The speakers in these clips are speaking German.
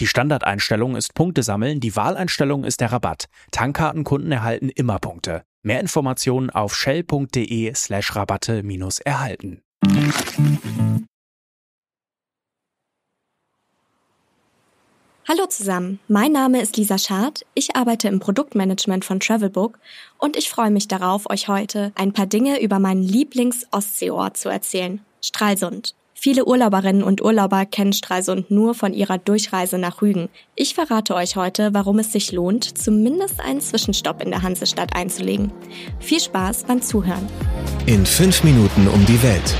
Die Standardeinstellung ist Punkte sammeln, die Wahleinstellung ist der Rabatt. Tankkartenkunden erhalten immer Punkte. Mehr Informationen auf shell.de slash Rabatte minus erhalten. Hallo zusammen, mein Name ist Lisa Schad, ich arbeite im Produktmanagement von Travelbook und ich freue mich darauf, euch heute ein paar Dinge über meinen Lieblings-Ostseeort zu erzählen, Stralsund. Viele Urlauberinnen und Urlauber kennen Stralsund nur von ihrer Durchreise nach Rügen. Ich verrate euch heute, warum es sich lohnt, zumindest einen Zwischenstopp in der Hansestadt einzulegen. Viel Spaß beim Zuhören. In fünf Minuten um die Welt.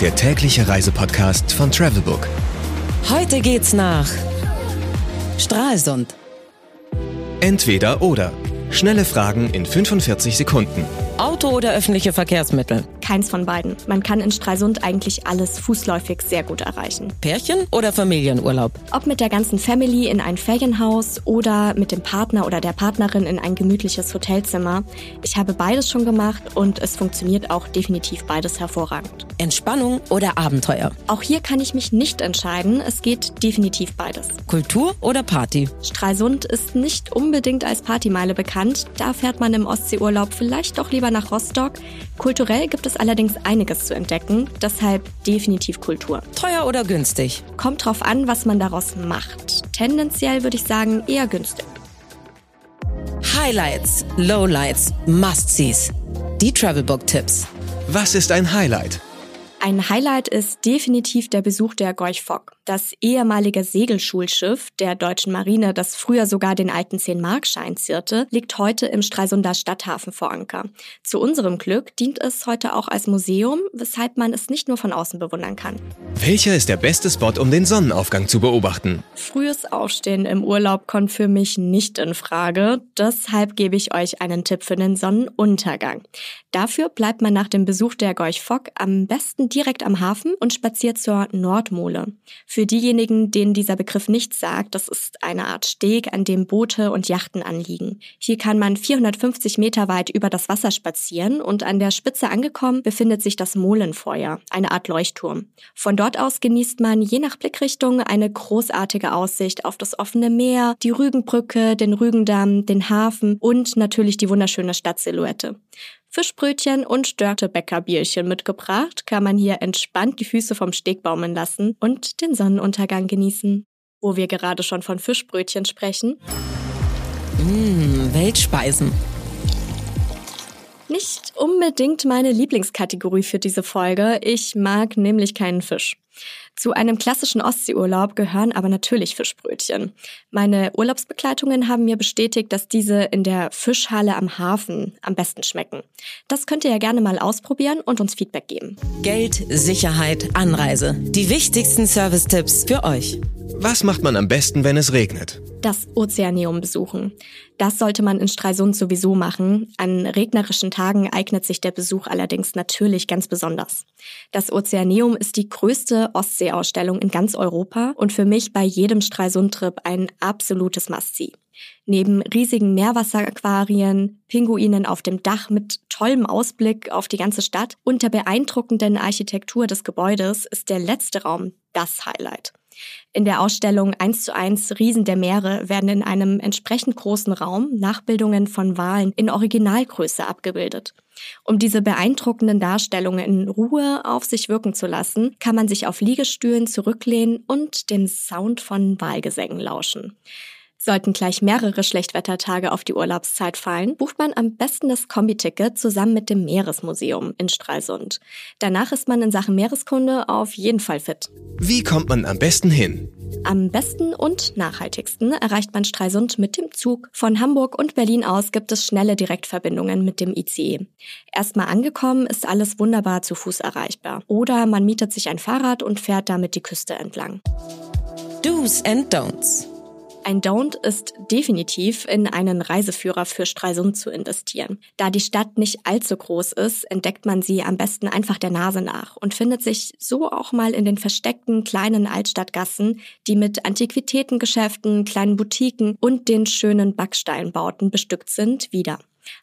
Der tägliche Reisepodcast von Travelbook. Heute geht's nach Stralsund. Entweder oder. Schnelle Fragen in 45 Sekunden. Auto oder öffentliche Verkehrsmittel? Keins von beiden. Man kann in Stralsund eigentlich alles fußläufig sehr gut erreichen. Pärchen oder Familienurlaub? Ob mit der ganzen Family in ein Ferienhaus oder mit dem Partner oder der Partnerin in ein gemütliches Hotelzimmer. Ich habe beides schon gemacht und es funktioniert auch definitiv beides hervorragend. Entspannung oder Abenteuer? Auch hier kann ich mich nicht entscheiden. Es geht definitiv beides. Kultur oder Party? Stralsund ist nicht unbedingt als Partymeile bekannt. Da fährt man im Ostseeurlaub vielleicht doch lieber nach Rostock. Kulturell gibt es allerdings einiges zu entdecken, deshalb definitiv Kultur. Teuer oder günstig? Kommt drauf an, was man daraus macht. Tendenziell würde ich sagen eher günstig. Highlights, Lowlights, Must-Sees. Die Travelbook-Tipps. Was ist ein Highlight? Ein Highlight ist definitiv der Besuch der Gorch Fock, das ehemalige Segelschulschiff der deutschen Marine, das früher sogar den alten 10-Mark-Schein zierte, liegt heute im Stralsunder Stadthafen vor Anker. Zu unserem Glück dient es heute auch als Museum, weshalb man es nicht nur von außen bewundern kann. Welcher ist der beste Spot, um den Sonnenaufgang zu beobachten? Frühes Aufstehen im Urlaub kommt für mich nicht in Frage, deshalb gebe ich euch einen Tipp für den Sonnenuntergang. Dafür bleibt man nach dem Besuch der Gorch Fock am besten direkt am Hafen und spaziert zur Nordmole. Für diejenigen, denen dieser Begriff nichts sagt, das ist eine Art Steg, an dem Boote und Yachten anliegen. Hier kann man 450 Meter weit über das Wasser spazieren und an der Spitze angekommen befindet sich das Molenfeuer, eine Art Leuchtturm. Von dort aus genießt man je nach Blickrichtung eine großartige Aussicht auf das offene Meer, die Rügenbrücke, den Rügendamm, den Hafen und natürlich die wunderschöne Stadtsilhouette. Fischbrötchen und Dörtebäcker-Bierchen mitgebracht, kann man hier entspannt die Füße vom Steg baumeln lassen und den Sonnenuntergang genießen. Wo wir gerade schon von Fischbrötchen sprechen. Mmh, Weltspeisen. Nicht unbedingt meine Lieblingskategorie für diese Folge. Ich mag nämlich keinen Fisch. Zu einem klassischen Ostseeurlaub gehören aber natürlich Fischbrötchen. Meine Urlaubsbegleitungen haben mir bestätigt, dass diese in der Fischhalle am Hafen am besten schmecken. Das könnt ihr ja gerne mal ausprobieren und uns Feedback geben. Geld, Sicherheit, Anreise. Die wichtigsten Service-Tipps für euch. Was macht man am besten, wenn es regnet? Das Ozeaneum besuchen. Das sollte man in Stralsund sowieso machen. An regnerischen Tagen eignet sich der Besuch allerdings natürlich ganz besonders. Das Ozeaneum ist die größte Ostseeausstellung in ganz Europa und für mich bei jedem Stralsund-Trip ein absolutes Must-See. Neben riesigen Meerwasseraquarien, Pinguinen auf dem Dach mit tollem Ausblick auf die ganze Stadt und der beeindruckenden Architektur des Gebäudes ist der letzte Raum das Highlight. In der Ausstellung 1 zu 1 Riesen der Meere werden in einem entsprechend großen Raum Nachbildungen von Walen in Originalgröße abgebildet. Um diese beeindruckenden Darstellungen in Ruhe auf sich wirken zu lassen, kann man sich auf Liegestühlen zurücklehnen und dem Sound von Walgesängen lauschen. Sollten gleich mehrere Schlechtwettertage auf die Urlaubszeit fallen, bucht man am besten das Kombiticket zusammen mit dem Meeresmuseum in Stralsund. Danach ist man in Sachen Meereskunde auf jeden Fall fit. Wie kommt man am besten hin? Am besten und nachhaltigsten erreicht man Stralsund mit dem Zug. Von Hamburg und Berlin aus gibt es schnelle Direktverbindungen mit dem ICE. Erstmal angekommen ist alles wunderbar zu Fuß erreichbar. Oder man mietet sich ein Fahrrad und fährt damit die Küste entlang. Do's and Don'ts. Ein Don't ist definitiv in einen Reiseführer für Stralsund zu investieren. Da die Stadt nicht allzu groß ist, entdeckt man sie am besten einfach der Nase nach und findet sich so auch mal in den versteckten kleinen Altstadtgassen, die mit Antiquitätengeschäften, kleinen Boutiquen und den schönen Backsteinbauten bestückt sind, wieder.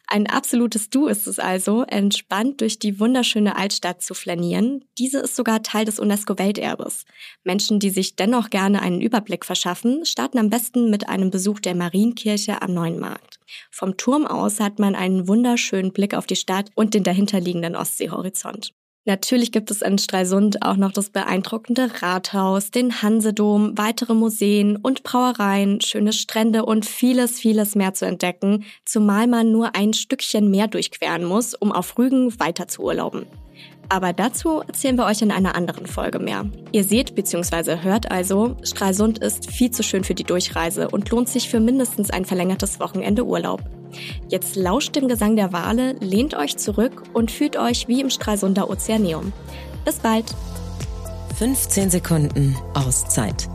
Ein absolutes Du ist es also, entspannt durch die wunderschöne Altstadt zu flanieren. Diese ist sogar Teil des UNESCO-Welterbes. Menschen, die sich dennoch gerne einen Überblick verschaffen, starten am besten mit einem Besuch der Marienkirche am Neuen Markt. Vom Turm aus hat man einen wunderschönen Blick auf die Stadt und den dahinterliegenden Ostseehorizont. Natürlich gibt es in Stralsund auch noch das beeindruckende Rathaus, den Hansedom, weitere Museen und Brauereien, schöne Strände und vieles, vieles mehr zu entdecken, zumal man nur ein Stückchen mehr durchqueren muss, um auf Rügen weiter zu urlauben. Aber dazu erzählen wir euch in einer anderen Folge mehr. Ihr seht bzw. hört also, Stralsund ist viel zu schön für die Durchreise und lohnt sich für mindestens ein verlängertes Wochenende Urlaub. Jetzt lauscht dem Gesang der Wale, lehnt euch zurück und fühlt euch wie im Stralsunder Ozeaneum. Bis bald! 15 Sekunden Auszeit